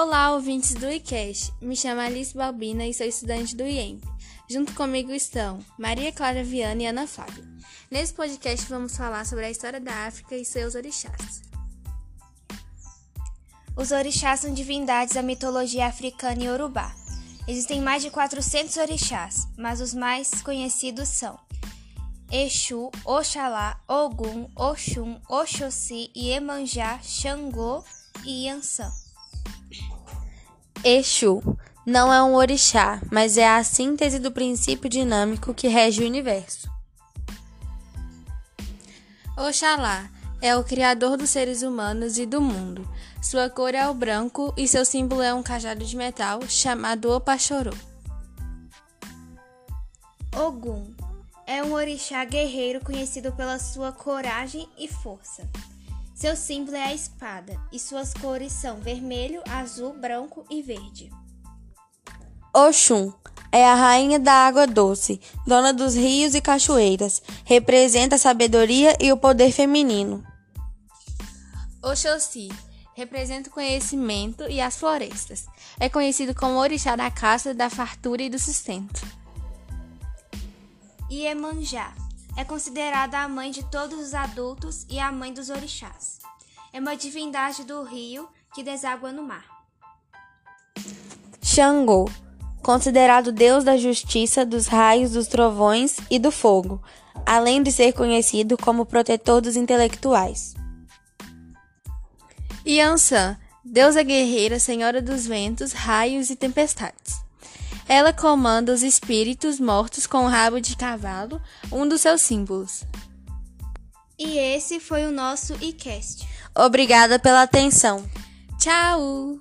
Olá, ouvintes do iCast. Me chamo Alice Balbina e sou estudante do IEMP. Junto comigo estão Maria Clara Viana e Ana Flávia. Nesse podcast vamos falar sobre a história da África e seus orixás. Os orixás são divindades da mitologia africana e urubá. Existem mais de 400 orixás, mas os mais conhecidos são Exu, Oxalá, Ogum, Oxum, Oxóssi, Iemanjá, Xangô e Yansan. Exu não é um orixá, mas é a síntese do princípio dinâmico que rege o universo. Oxalá é o criador dos seres humanos e do mundo. Sua cor é o branco e seu símbolo é um cajado de metal chamado Opachorô. Ogum é um orixá guerreiro conhecido pela sua coragem e força. Seu símbolo é a espada e suas cores são vermelho, azul, branco e verde. Oxum é a rainha da água doce, dona dos rios e cachoeiras, representa a sabedoria e o poder feminino. Oxóssi representa o conhecimento e as florestas. É conhecido como orixá da caça, da fartura e do sustento. Iemanjá é considerada a mãe de todos os adultos e a mãe dos orixás. É uma divindade do rio que deságua no mar. Xangô, considerado deus da justiça, dos raios, dos trovões e do fogo, além de ser conhecido como protetor dos intelectuais. Yansan, deusa guerreira, senhora dos ventos, raios e tempestades. Ela comanda os espíritos mortos com o rabo de cavalo, um dos seus símbolos. E esse foi o nosso iCast. Obrigada pela atenção. Tchau!